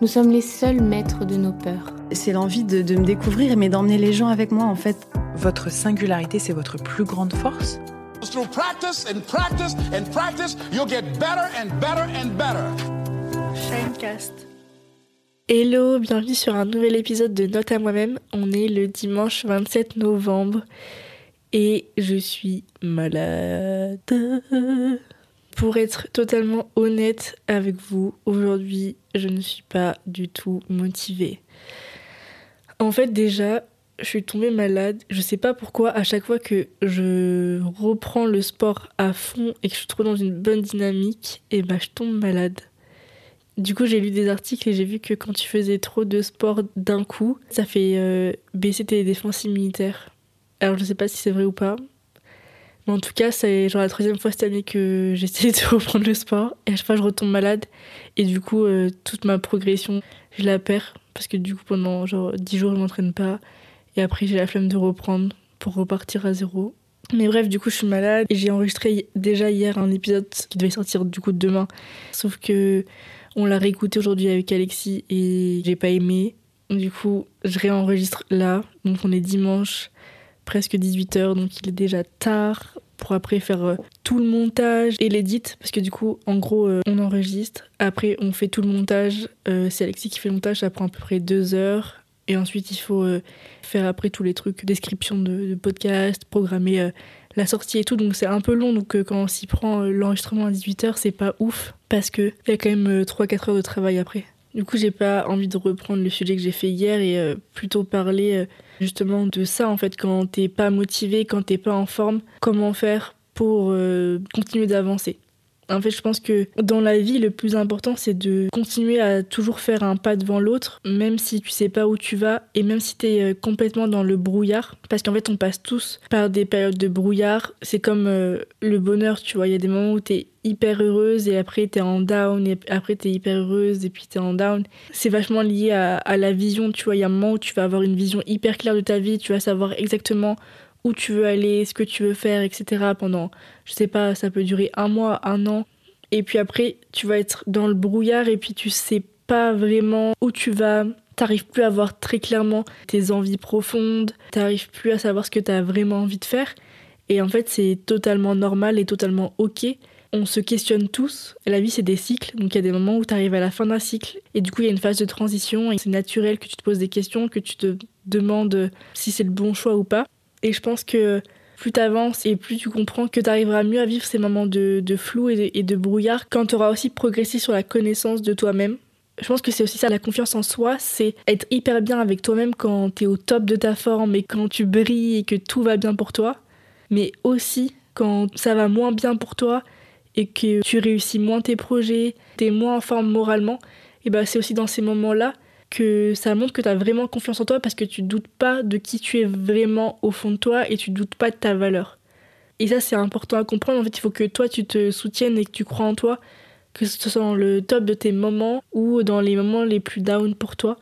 nous sommes les seuls maîtres de nos peurs. C'est l'envie de, de me découvrir, mais d'emmener les gens avec moi en fait. Votre singularité, c'est votre plus grande force? Through practice and practice and practice, you'll get better and better and better. Shinecast. Hello, bienvenue sur un nouvel épisode de Note à moi-même. On est le dimanche 27 novembre et je suis malade. Pour être totalement honnête avec vous, aujourd'hui, je ne suis pas du tout motivée. En fait, déjà, je suis tombée malade. Je sais pas pourquoi, à chaque fois que je reprends le sport à fond et que je suis trop dans une bonne dynamique, et bah je tombe malade. Du coup, j'ai lu des articles et j'ai vu que quand tu faisais trop de sport d'un coup, ça fait euh, baisser tes défenses immunitaires. Alors, je sais pas si c'est vrai ou pas. En tout cas, c'est genre la troisième fois cette année que j'essaie de reprendre le sport. Et à chaque fois, je retombe malade. Et du coup, euh, toute ma progression, je la perds. Parce que du coup, pendant genre 10 jours, je m'entraîne pas. Et après, j'ai la flemme de reprendre pour repartir à zéro. Mais bref, du coup, je suis malade. Et j'ai enregistré déjà hier un épisode qui devait sortir du coup demain. Sauf que on l'a réécouté aujourd'hui avec Alexis et j'ai pas aimé. Du coup, je réenregistre là. Donc on est dimanche, presque 18h, donc il est déjà tard pour après faire euh, tout le montage et l'édit parce que du coup en gros euh, on enregistre. Après on fait tout le montage euh, c'est Alexis qui fait le montage ça prend à peu près deux heures. Et ensuite il faut faire après tous les trucs description de, podcast programmer la sortie et tout. Donc c'est un peu long donc quand on s'y prend l'enregistrement à 18h c'est pas ouf parce que il y a quand même 3-4 heures de travail après du coup j'ai pas envie de reprendre le sujet que j'ai fait hier et euh, plutôt parler euh, justement de ça en fait quand t'es pas motivé quand t'es pas en forme comment faire pour euh, continuer d'avancer en fait, je pense que dans la vie, le plus important, c'est de continuer à toujours faire un pas devant l'autre, même si tu sais pas où tu vas et même si tu es complètement dans le brouillard. Parce qu'en fait, on passe tous par des périodes de brouillard. C'est comme euh, le bonheur, tu vois. Il y a des moments où tu es hyper heureuse et après tu es en down et après tu es hyper heureuse et puis tu es en down. C'est vachement lié à, à la vision, tu vois. Il y a un moment où tu vas avoir une vision hyper claire de ta vie, tu vas savoir exactement où tu veux aller, ce que tu veux faire, etc. pendant, je sais pas, ça peut durer un mois, un an. Et puis après, tu vas être dans le brouillard et puis tu sais pas vraiment où tu vas. T'arrives plus à voir très clairement tes envies profondes, t'arrives plus à savoir ce que t'as vraiment envie de faire. Et en fait, c'est totalement normal et totalement ok. On se questionne tous. La vie, c'est des cycles. Donc, il y a des moments où tu arrives à la fin d'un cycle. Et du coup, il y a une phase de transition. Et c'est naturel que tu te poses des questions, que tu te demandes si c'est le bon choix ou pas. Et je pense que plus t'avances et plus tu comprends que t'arriveras mieux à vivre ces moments de, flou et de, brouillard quand t'auras aussi progressé sur la connaissance de toi-même. Je pense que c'est aussi ça, la confiance en soi, c'est être hyper bien avec toi-même quand t'es au top de ta forme et quand tu brilles et que tout va bien pour toi. Mais aussi quand ça va moins bien pour toi et que tu réussis moins tes projets, t'es moins en forme moralement, et ben c'est aussi dans ces moments-là que ça montre que tu as vraiment confiance en toi parce que tu doutes pas de qui tu es vraiment au fond de toi et tu doutes pas de ta valeur. Et ça, c'est important à comprendre. En fait, il faut que toi, tu te soutiennes et que tu crois en toi, que ce soit dans le top de tes moments ou dans les moments les plus down pour toi.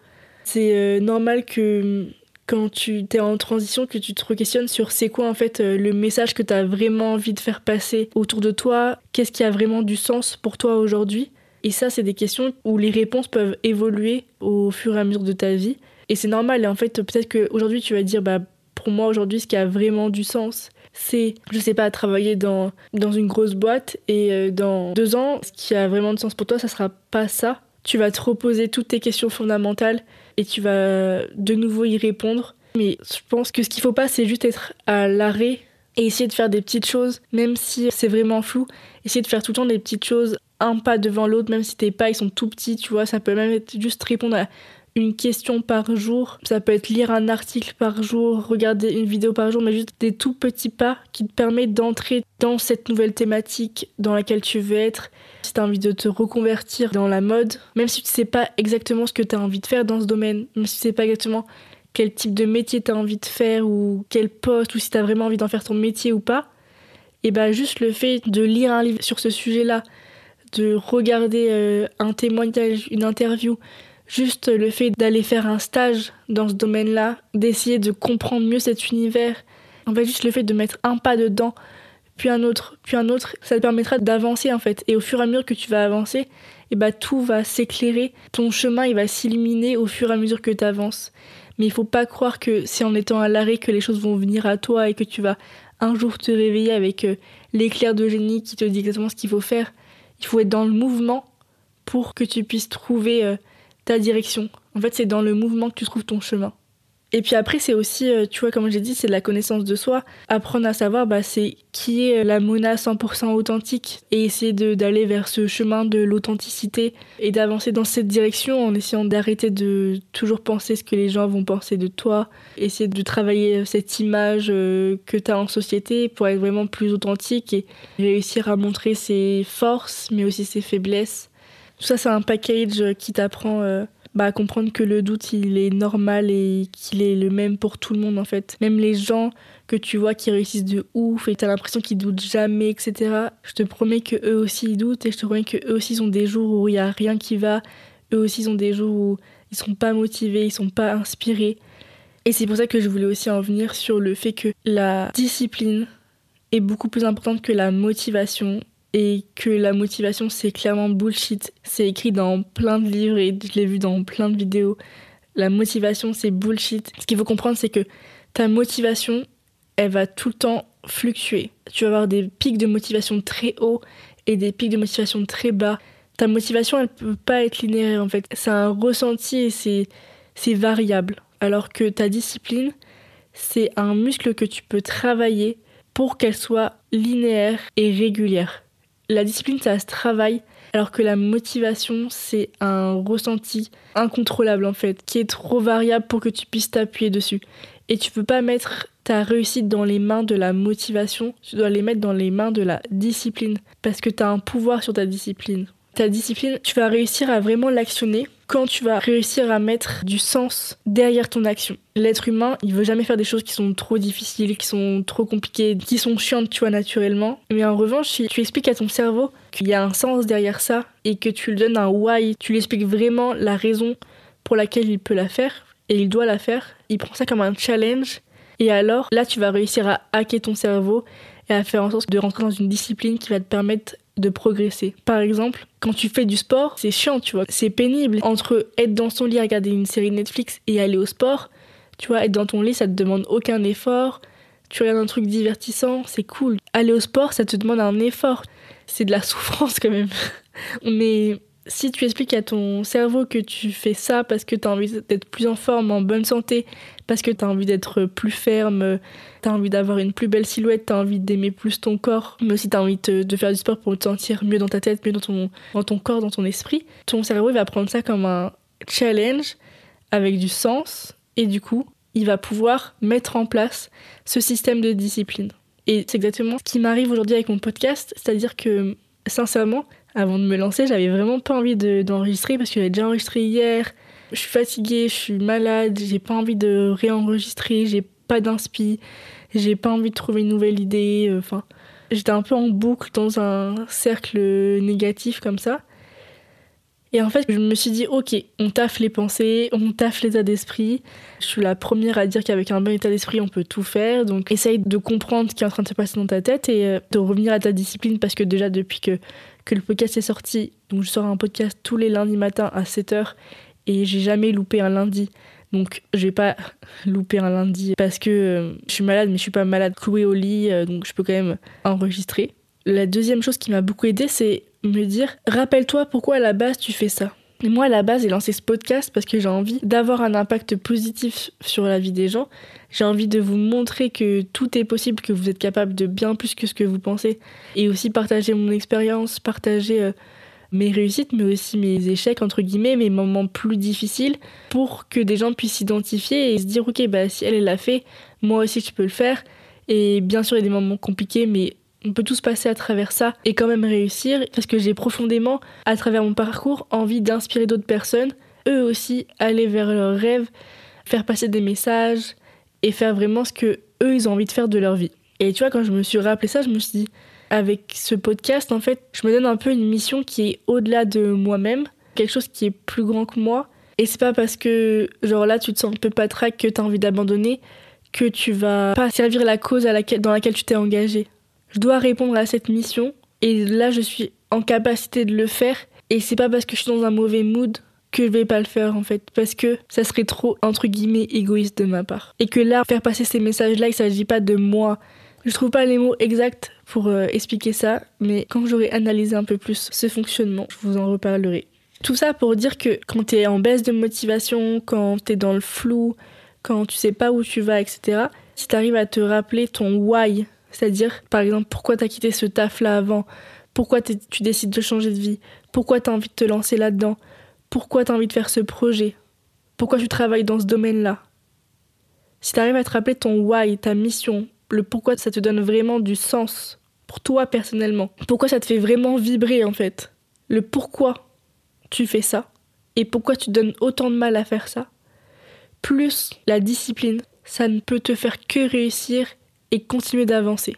C'est euh, normal que quand tu es en transition, que tu te questionnes sur c'est quoi en fait euh, le message que tu as vraiment envie de faire passer autour de toi, qu'est-ce qui a vraiment du sens pour toi aujourd'hui? Et ça, c'est des questions où les réponses peuvent évoluer au fur et à mesure de ta vie. Et c'est normal. Et en fait, peut-être qu'aujourd'hui, tu vas dire, bah, pour moi, aujourd'hui, ce qui a vraiment du sens, c'est, je sais pas, travailler dans, dans une grosse boîte. Et euh, dans deux ans, ce qui a vraiment de sens pour toi, ça sera pas ça. Tu vas te reposer toutes tes questions fondamentales et tu vas de nouveau y répondre. Mais je pense que ce qu'il faut pas, c'est juste être à l'arrêt et essayer de faire des petites choses, même si c'est vraiment flou. Essayer de faire tout le temps des petites choses un pas devant l'autre, même si tes pas ils sont tout petits, tu vois, ça peut même être juste répondre à une question par jour. Ça peut être lire un article par jour, regarder une vidéo par jour, mais juste des tout petits pas qui te permettent d'entrer dans cette nouvelle thématique dans laquelle tu veux être. Si tu as envie de te reconvertir dans la mode, même si tu sais pas exactement ce que tu as envie de faire dans ce domaine, même si tu sais pas exactement quel type de métier tu as envie de faire ou quel poste ou si tu as vraiment envie d'en faire ton métier ou pas, et bah juste le fait de lire un livre sur ce sujet-là, de regarder euh, un témoignage, une interview, juste le fait d'aller faire un stage dans ce domaine-là, d'essayer de comprendre mieux cet univers, en fait juste le fait de mettre un pas dedans, puis un autre, puis un autre, ça te permettra d'avancer en fait. Et au fur et à mesure que tu vas avancer, et bah tout va s'éclairer, ton chemin il va s'illuminer au fur et à mesure que tu avances. Mais il faut pas croire que c'est en étant à l'arrêt que les choses vont venir à toi et que tu vas un jour te réveiller avec euh, l'éclair de génie qui te dit exactement ce qu'il faut faire. Il faut être dans le mouvement pour que tu puisses trouver euh, ta direction. En fait, c'est dans le mouvement que tu trouves ton chemin. Et puis après, c'est aussi, euh, tu vois, comme j'ai dit, c'est de la connaissance de soi. Apprendre à savoir, bah, c'est qui est la Mona 100% authentique et essayer d'aller vers ce chemin de l'authenticité et d'avancer dans cette direction en essayant d'arrêter de toujours penser ce que les gens vont penser de toi. Essayer de travailler cette image euh, que tu as en société pour être vraiment plus authentique et réussir à montrer ses forces, mais aussi ses faiblesses. Tout ça, c'est un package qui t'apprend euh, bah, comprendre que le doute, il est normal et qu'il est le même pour tout le monde en fait. Même les gens que tu vois qui réussissent de ouf et tu as l'impression qu'ils doutent jamais, etc. Je te promets que eux aussi ils doutent et je te promets que eux aussi ils ont des jours où il y a rien qui va. Eux aussi ils ont des jours où ils sont pas motivés, ils sont pas inspirés. Et c'est pour ça que je voulais aussi en venir sur le fait que la discipline est beaucoup plus importante que la motivation et que la motivation c'est clairement bullshit. C'est écrit dans plein de livres et je l'ai vu dans plein de vidéos. La motivation c'est bullshit. Ce qu'il faut comprendre c'est que ta motivation elle va tout le temps fluctuer. Tu vas avoir des pics de motivation très hauts et des pics de motivation très bas. Ta motivation elle peut pas être linéaire en fait. C'est un ressenti et c'est c'est variable. Alors que ta discipline c'est un muscle que tu peux travailler pour qu'elle soit linéaire et régulière la discipline, ça se travaille, alors que la motivation, c'est un ressenti incontrôlable en fait, qui est trop variable pour que tu puisses t'appuyer dessus. Et tu peux pas mettre ta réussite dans les mains de la motivation, tu dois les mettre dans les mains de la discipline, parce que tu as un pouvoir sur ta discipline. Ta discipline, tu vas réussir à vraiment l'actionner quand tu vas réussir à mettre du sens derrière ton action. L'être humain, il veut jamais faire des choses qui sont trop difficiles, qui sont trop compliquées, qui sont chiantes, tu vois, naturellement. Mais en revanche, si tu expliques à ton cerveau qu'il y a un sens derrière ça et que tu lui donnes un why, tu lui expliques vraiment la raison pour laquelle il peut la faire et il doit la faire, il prend ça comme un challenge. Et alors, là, tu vas réussir à hacker ton cerveau et à faire en sorte de rentrer dans une discipline qui va te permettre de progresser. Par exemple, quand tu fais du sport, c'est chiant, tu vois, c'est pénible. Entre être dans son lit, regarder une série Netflix et aller au sport, tu vois, être dans ton lit, ça te demande aucun effort. Tu regardes un truc divertissant, c'est cool. Aller au sport, ça te demande un effort. C'est de la souffrance quand même. Mais si tu expliques à ton cerveau que tu fais ça parce que tu as envie d'être plus en forme, en bonne santé, parce que tu as envie d'être plus ferme, tu as envie d'avoir une plus belle silhouette, tu as envie d'aimer plus ton corps, mais aussi tu as envie de, faire du sport pour te sentir mieux dans ta tête, mieux dans ton, dans ton corps, dans ton esprit, ton cerveau va prendre ça comme un challenge avec du sens et du coup, il va pouvoir mettre en place ce système de discipline. Et c'est exactement ce qui m'arrive aujourd'hui avec mon podcast, c'est-à-dire que sincèrement, avant de me lancer, j'avais vraiment pas envie d'enregistrer parce que j'avais déjà enregistré hier. Je suis fatiguée, je suis malade, j'ai pas envie de réenregistrer, j'ai pas d'inspi, j'ai pas envie de trouver une nouvelle idée. Euh, enfin, j'étais un peu en boucle dans un cercle négatif comme ça. Et en fait, je me suis dit, ok, on taffe les pensées, on taffe l'état d'esprit. Je suis la première à dire qu'avec un bon état d'esprit, on peut tout faire. Donc, essaye de comprendre ce qui est en train de se passer dans ta tête et euh, de revenir à ta discipline parce que déjà, depuis que, que le podcast est sorti, donc je sors un podcast tous les lundis matins à 7h et j'ai jamais loupé un lundi. Donc, je vais pas louper un lundi parce que euh, je suis malade, mais je suis pas malade clouée au lit, euh, donc je peux quand même enregistrer. La deuxième chose qui m'a beaucoup aidé, c'est me dire rappelle-toi pourquoi à la base tu fais ça. Moi, à la base, j'ai lancé ce podcast parce que j'ai envie d'avoir un impact positif sur la vie des gens. J'ai envie de vous montrer que tout est possible, que vous êtes capable de bien plus que ce que vous pensez. Et aussi partager mon expérience, partager euh, mes réussites, mais aussi mes échecs, entre guillemets, mes moments plus difficiles, pour que des gens puissent s'identifier et se dire, ok, bah, si elle, elle l'a fait, moi aussi, je peux le faire. Et bien sûr, il y a des moments compliqués, mais on peut tous passer à travers ça et quand même réussir, parce que j'ai profondément, à travers mon parcours, envie d'inspirer d'autres personnes, eux aussi, aller vers leurs rêves, faire passer des messages et faire vraiment ce que eux, ils ont envie de faire de leur vie. Et tu vois, quand je me suis rappelé ça, je me suis dit, avec ce podcast, en fait, je me donne un peu une mission qui est au-delà de moi-même, quelque chose qui est plus grand que moi. Et c'est pas parce que, genre là, tu te sens un peu patraque que t'as envie d'abandonner que tu vas pas servir la cause dans laquelle tu t'es engagé. Je dois répondre à cette mission et là, je suis en capacité de le faire. Et c'est pas parce que je suis dans un mauvais mood que je vais pas le faire en fait parce que ça serait trop entre guillemets égoïste de ma part et que là faire passer ces messages là il s'agit pas de moi je trouve pas les mots exacts pour euh, expliquer ça, mais quand j'aurai analysé un peu plus ce fonctionnement, je vous en reparlerai. Tout ça pour dire que quand tu es en baisse de motivation, quand tu es dans le flou, quand tu sais pas où tu vas, etc., si tu arrives à te rappeler ton why, c'est-à-dire par exemple pourquoi tu as quitté ce taf là avant, pourquoi tu décides de changer de vie, pourquoi tu as envie de te lancer là-dedans, pourquoi tu as envie de faire ce projet, pourquoi tu travailles dans ce domaine-là? Si tu arrives à te rappeler ton why, ta mission, le pourquoi ça te donne vraiment du sens pour toi personnellement. Pourquoi ça te fait vraiment vibrer en fait? Le pourquoi tu fais ça et pourquoi tu donnes autant de mal à faire ça? Plus la discipline, ça ne peut te faire que réussir et continuer d'avancer.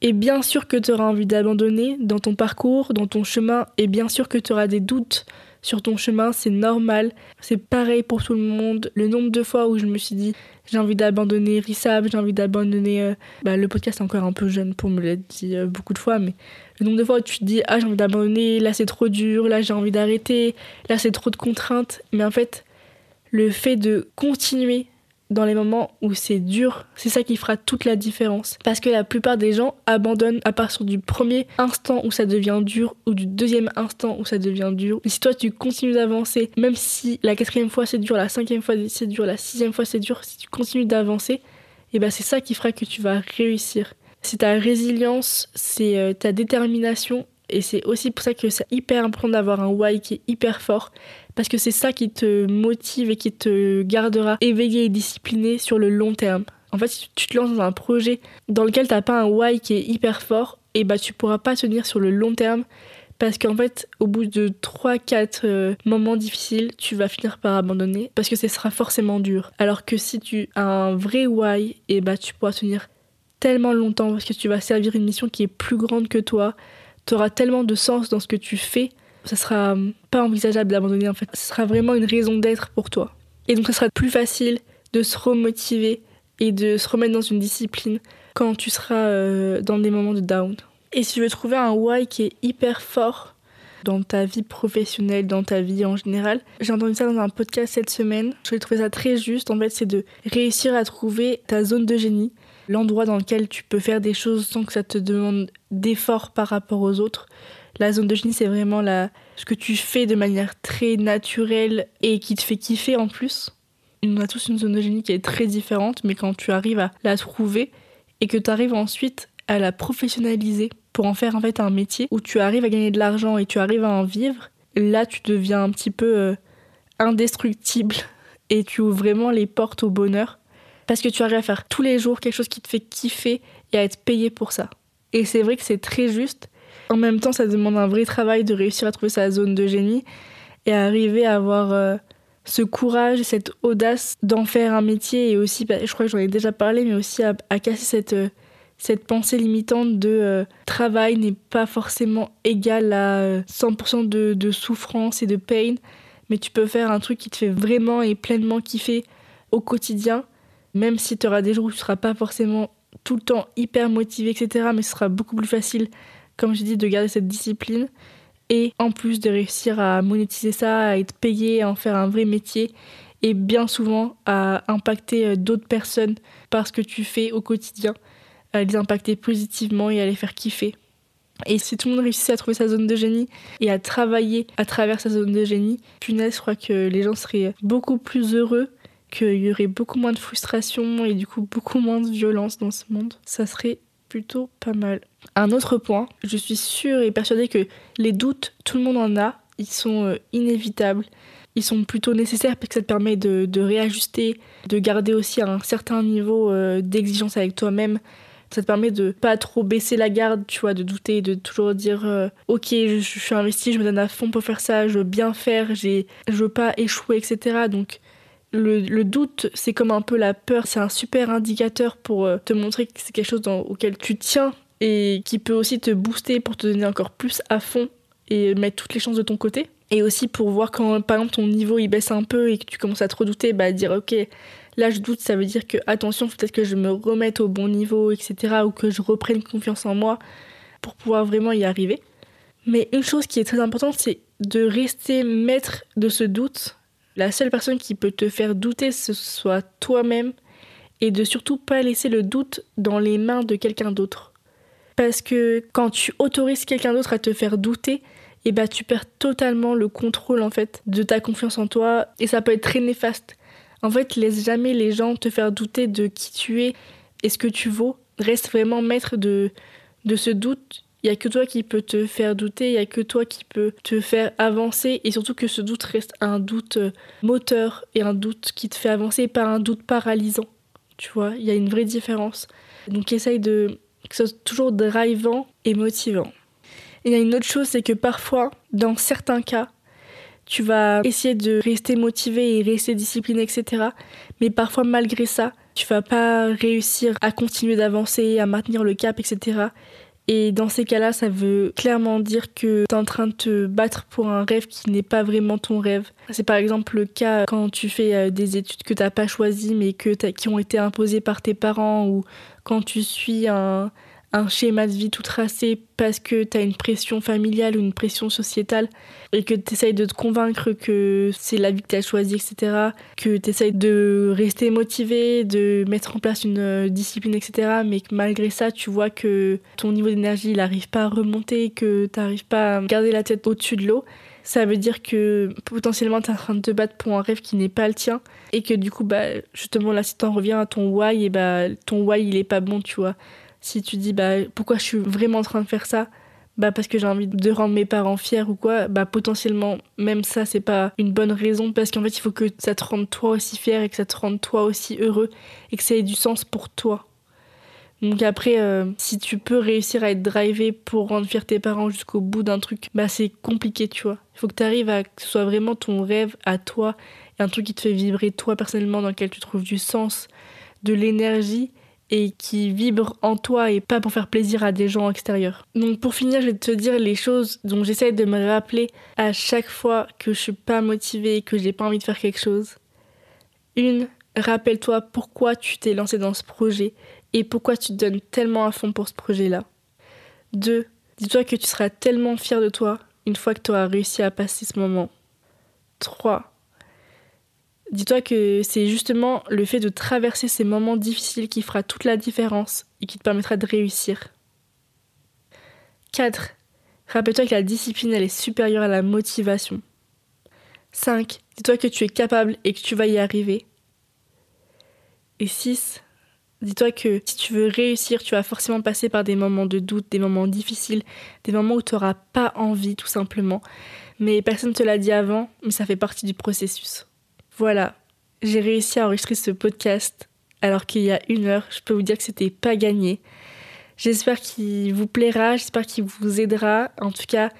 Et bien sûr que tu auras envie d'abandonner dans ton parcours, dans ton chemin, et bien sûr que tu auras des doutes sur ton chemin, c'est normal. C'est pareil pour tout le monde. Le nombre de fois où je me suis dit j'ai envie d'abandonner Rissab, j'ai envie d'abandonner. Euh, bah, le podcast est encore un peu jeune pour me l'être dit euh, beaucoup de fois, mais le nombre de fois où tu te dis Ah, j'ai envie d'abandonner, là c'est trop dur, là j'ai envie d'arrêter, là c'est trop de contraintes. Mais en fait, le fait de continuer dans les moments où c'est dur, c'est ça qui fera toute la différence. Parce que la plupart des gens abandonnent à partir du premier instant où ça devient dur ou du deuxième instant où ça devient dur. Et si toi tu continues d'avancer, même si la quatrième fois c'est dur, la cinquième fois c'est dur, la sixième fois c'est dur, si tu continues d'avancer, et eh ben c'est ça qui fera que tu vas réussir. C'est ta résilience, c'est euh, ta détermination et c'est aussi pour ça que c'est hyper important d'avoir un why qui est hyper fort parce que c'est ça qui te motive et qui te gardera éveillé et discipliné sur le long terme. En fait, si tu te lances dans un projet dans lequel t'as pas un why qui est hyper fort, et bah tu pourras pas tenir sur le long terme parce qu'en fait, au bout de 3-4 euh, moments difficiles, tu vas finir par abandonner parce que ce sera forcément dur. Alors que si tu as un vrai why, et bah tu pourras tenir tellement longtemps parce que tu vas servir une mission qui est plus grande que toi. Tu auras tellement de sens dans ce que tu fais ça sera pas envisageable d'abandonner en fait. Ce sera vraiment une raison d'être pour toi. Et donc ça sera plus facile de se remotiver et de se remettre dans une discipline quand tu seras euh, dans des moments de down. Et si tu veux trouver un why qui est hyper fort dans ta vie professionnelle, dans ta vie en général, j'ai entendu ça dans un podcast cette semaine. Je trouvé ça très juste. En fait, c'est de réussir à trouver ta zone de génie, l'endroit dans lequel tu peux faire des choses sans que ça te demande d'effort par rapport aux autres. La zone de génie, c'est vraiment la, ce que tu fais de manière très naturelle et qui te fait kiffer en plus. On a tous une zone de génie qui est très différente, mais quand tu arrives à la trouver et que tu arrives ensuite à la professionnaliser pour en faire en fait un métier où tu arrives à gagner de l'argent et tu arrives à en vivre, là tu deviens un petit peu euh, indestructible et tu ouvres vraiment les portes au bonheur parce que tu arrives à faire tous les jours quelque chose qui te fait kiffer et à être payé pour ça. Et c'est vrai que c'est très juste en même temps, ça demande un vrai travail de réussir à trouver sa zone de génie et à arriver à avoir euh, ce courage, cette audace d'en faire un métier et aussi, bah, je crois que j'en ai déjà parlé, mais aussi à, casser cette, euh, cette pensée limitante de euh, travail n'est pas forcément égal à 100% de, de, souffrance et de pain, mais tu peux faire un truc qui te fait vraiment et pleinement kiffer au quotidien, même si tu auras des jours où tu ne seras pas forcément tout le temps hyper motivé, etc., mais ce sera beaucoup plus facile comme je dis, de garder cette discipline et en plus de réussir à monétiser ça, à être payé, à en faire un vrai métier et bien souvent à impacter euh, d'autres personnes par ce que tu fais au quotidien, à les impacter positivement et à les faire kiffer. Et si tout le monde réussissait à trouver sa zone de génie et à travailler à travers sa zone de génie, punaise, je crois que les gens seraient beaucoup plus heureux, qu'il y aurait beaucoup moins de frustration et du coup beaucoup moins de violence dans ce monde. Ça serait plutôt pas mal. Un autre point, je suis sûre et persuadée que les doutes, tout le monde en a, ils sont euh, inévitables, ils sont plutôt nécessaires parce que ça te permet de, réajuster, de garder aussi un certain niveau euh, d'exigence avec toi-même. Ça te permet de pas trop baisser la garde, tu vois, de douter, de toujours dire euh, ok, je, suis investi, je me donne à fond pour faire ça, je veux bien faire, je veux pas échouer, etc. Donc le, le doute, c'est comme un peu la peur, c'est un super indicateur pour euh, te montrer que c'est quelque chose dans- auquel tu tiens et qui peut aussi te booster pour te donner encore plus à fond et mettre toutes les chances de ton côté. Et aussi pour voir quand par exemple ton niveau il baisse un peu et que tu commences à te redouter, bah dire ok, là je doute, ça veut dire que attention, peut-être que je me remette au bon niveau, etc. ou que je reprenne confiance en moi pour pouvoir vraiment y arriver. Mais une chose qui est très importante, c'est de rester maître de ce doute. La seule personne qui peut te faire douter, ce soit toi-même. Et de surtout pas laisser le doute dans les mains de quelqu'un d'autre. Parce que quand tu autorises quelqu'un d'autre à te faire douter, et bah tu perds totalement le contrôle en fait de ta confiance en toi et ça peut être très néfaste. En fait, laisse jamais les gens te faire douter de qui tu es et ce que tu vaux. Reste vraiment maître de, de ce doute. Il y a que toi qui peux te faire douter, il y a que toi qui peux te faire avancer et surtout que ce doute reste un doute euh, moteur et un doute qui te fait avancer, pas un doute paralysant. Tu vois, il y a une vraie différence. Donc essaye de que ce soit toujours drivant et motivant. Et il y a une autre chose, c'est que parfois, dans certains cas, tu vas essayer de rester motivé et rester discipliné, etc. Mais parfois, malgré ça, tu vas pas réussir à continuer d'avancer, à maintenir le cap, etc. Et dans ces cas-là, ça veut clairement dire que tu es en train de te battre pour un rêve qui n'est pas vraiment ton rêve. C'est par exemple le cas quand tu fais euh, des études que t'as pas choisies mais qui ont été imposées par tes parents ou quand tu suis un, un schéma de vie tout tracé parce que tu as une pression familiale ou une pression sociétale et que tu essayes de te convaincre que c'est la vie que tu as choisie, etc. Que tu essayes de rester motivé, de mettre en place une euh, discipline, etc. Mais que malgré ça, tu vois que ton niveau d'énergie n'arrive pas à remonter, que tu n'arrives pas à garder la tête au-dessus de l'eau. Ça veut dire que potentiellement tu es en train de te battre pour un rêve qui n'est pas le tien et que du coup, bah, justement là, si t'en reviens à ton why, et bah, ton why il est pas bon, tu vois si tu dis bah pourquoi je suis vraiment en train de faire ça? Bah parce que j'ai envie de rendre mes parents fiers ou quoi. Bah potentiellement même ça c'est pas une bonne raison parce qu'en fait il faut que ça te rende toi aussi fier et que ça te rende toi aussi heureux et que ça ait du sens pour toi. Donc après euh, si tu peux réussir à être drivé pour rendre fier tes parents jusqu'au bout d'un truc bah c'est compliqué tu vois. Il faut que tu arrives à que ce soit vraiment ton rêve à toi et un truc qui te fait vibrer toi personnellement dans lequel tu trouves du sens de l'énergie et qui vibre en toi et pas pour faire plaisir à des gens extérieurs. Donc pour finir, je vais te dire les choses dont j'essaie de me rappeler à chaque fois que je suis pas motivée et que j'ai pas envie de faire quelque chose. Une, rappelle-toi pourquoi tu t'es lancé dans ce projet et pourquoi tu te donnes tellement à fond pour ce projet-là. Deux, dis-toi que tu seras tellement fier de toi une fois que tu auras réussi à passer ce moment. Trois, Dis-toi que c'est justement le fait de traverser ces moments difficiles qui fera toute la différence et qui te permettra de réussir. 4. Rappelle-toi que la discipline elle est supérieure à la motivation. 5. Dis-toi que tu es capable et que tu vas y arriver. Et 6. Dis-toi que si tu veux réussir, tu vas forcément passer par des moments de doute, des moments difficiles, des moments où tu n'auras pas envie tout simplement. Mais personne ne te l'a dit avant, mais ça fait partie du processus. Voilà, j'ai réussi à enregistrer ce podcast alors qu'il y a une heure. Je peux vous dire que c'était pas gagné. J'espère qu'il vous plaira, j'espère qu'il vous aidera. En tout cas,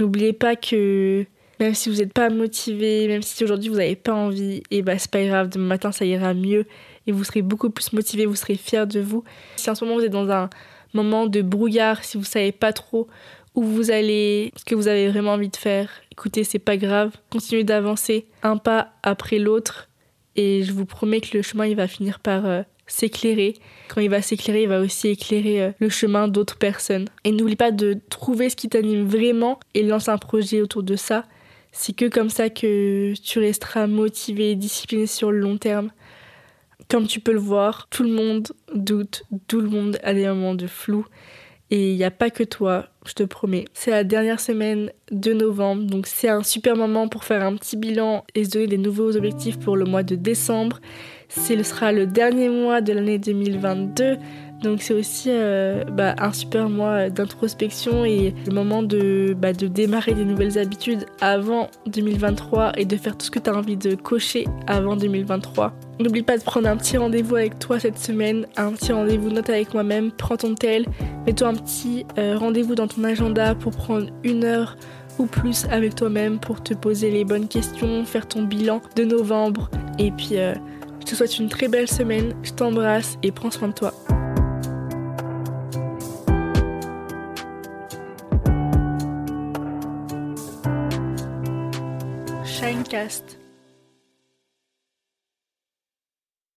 n'oubliez pas que même si vous n'êtes pas motivé, même si aujourd'hui vous n'avez pas envie, et bah c'est pas grave, demain matin ça ira mieux et vous serez beaucoup plus motivé, vous serez fier de vous. Si en ce moment vous êtes dans un moment de brouillard, si vous savez pas trop où vous allez, ce que vous avez vraiment envie de faire, écoutez, c'est pas grave. Continuez d'avancer un pas après l'autre et je vous promets que le chemin il va finir par euh, s'éclairer. Quand il va s'éclairer, il va aussi éclairer euh, le chemin d'autres personnes. Et n'oublie pas de trouver ce qui t'anime vraiment et lance un projet autour de ça. C'est que comme ça que tu resteras motivé et discipliné sur le long terme. Comme tu peux le voir, tout le monde doute, tout le monde a des moments de flou. Et il n'y a pas que toi. je te promets. C'est la dernière semaine de novembre, donc c'est un super moment pour faire un petit bilan et se donner des nouveaux objectifs pour le mois de décembre. Ce sera le dernier mois de l'année 2022. Donc c'est aussi euh, bah, un super mois d'introspection et le moment de, bah, de démarrer des nouvelles habitudes avant 2023 et de faire tout ce que tu as envie de cocher avant 2023. N'oublie pas de prendre un petit rendez-vous avec toi cette semaine, un petit rendez-vous note avec moi-même, prends ton tel, mets-toi un petit euh, rendez-vous dans ton agenda pour prendre une heure ou plus avec toi-même pour te poser les bonnes questions, faire ton bilan de novembre et puis euh, je te souhaite une très belle semaine, je t'embrasse et prends soin de toi. Shinecast.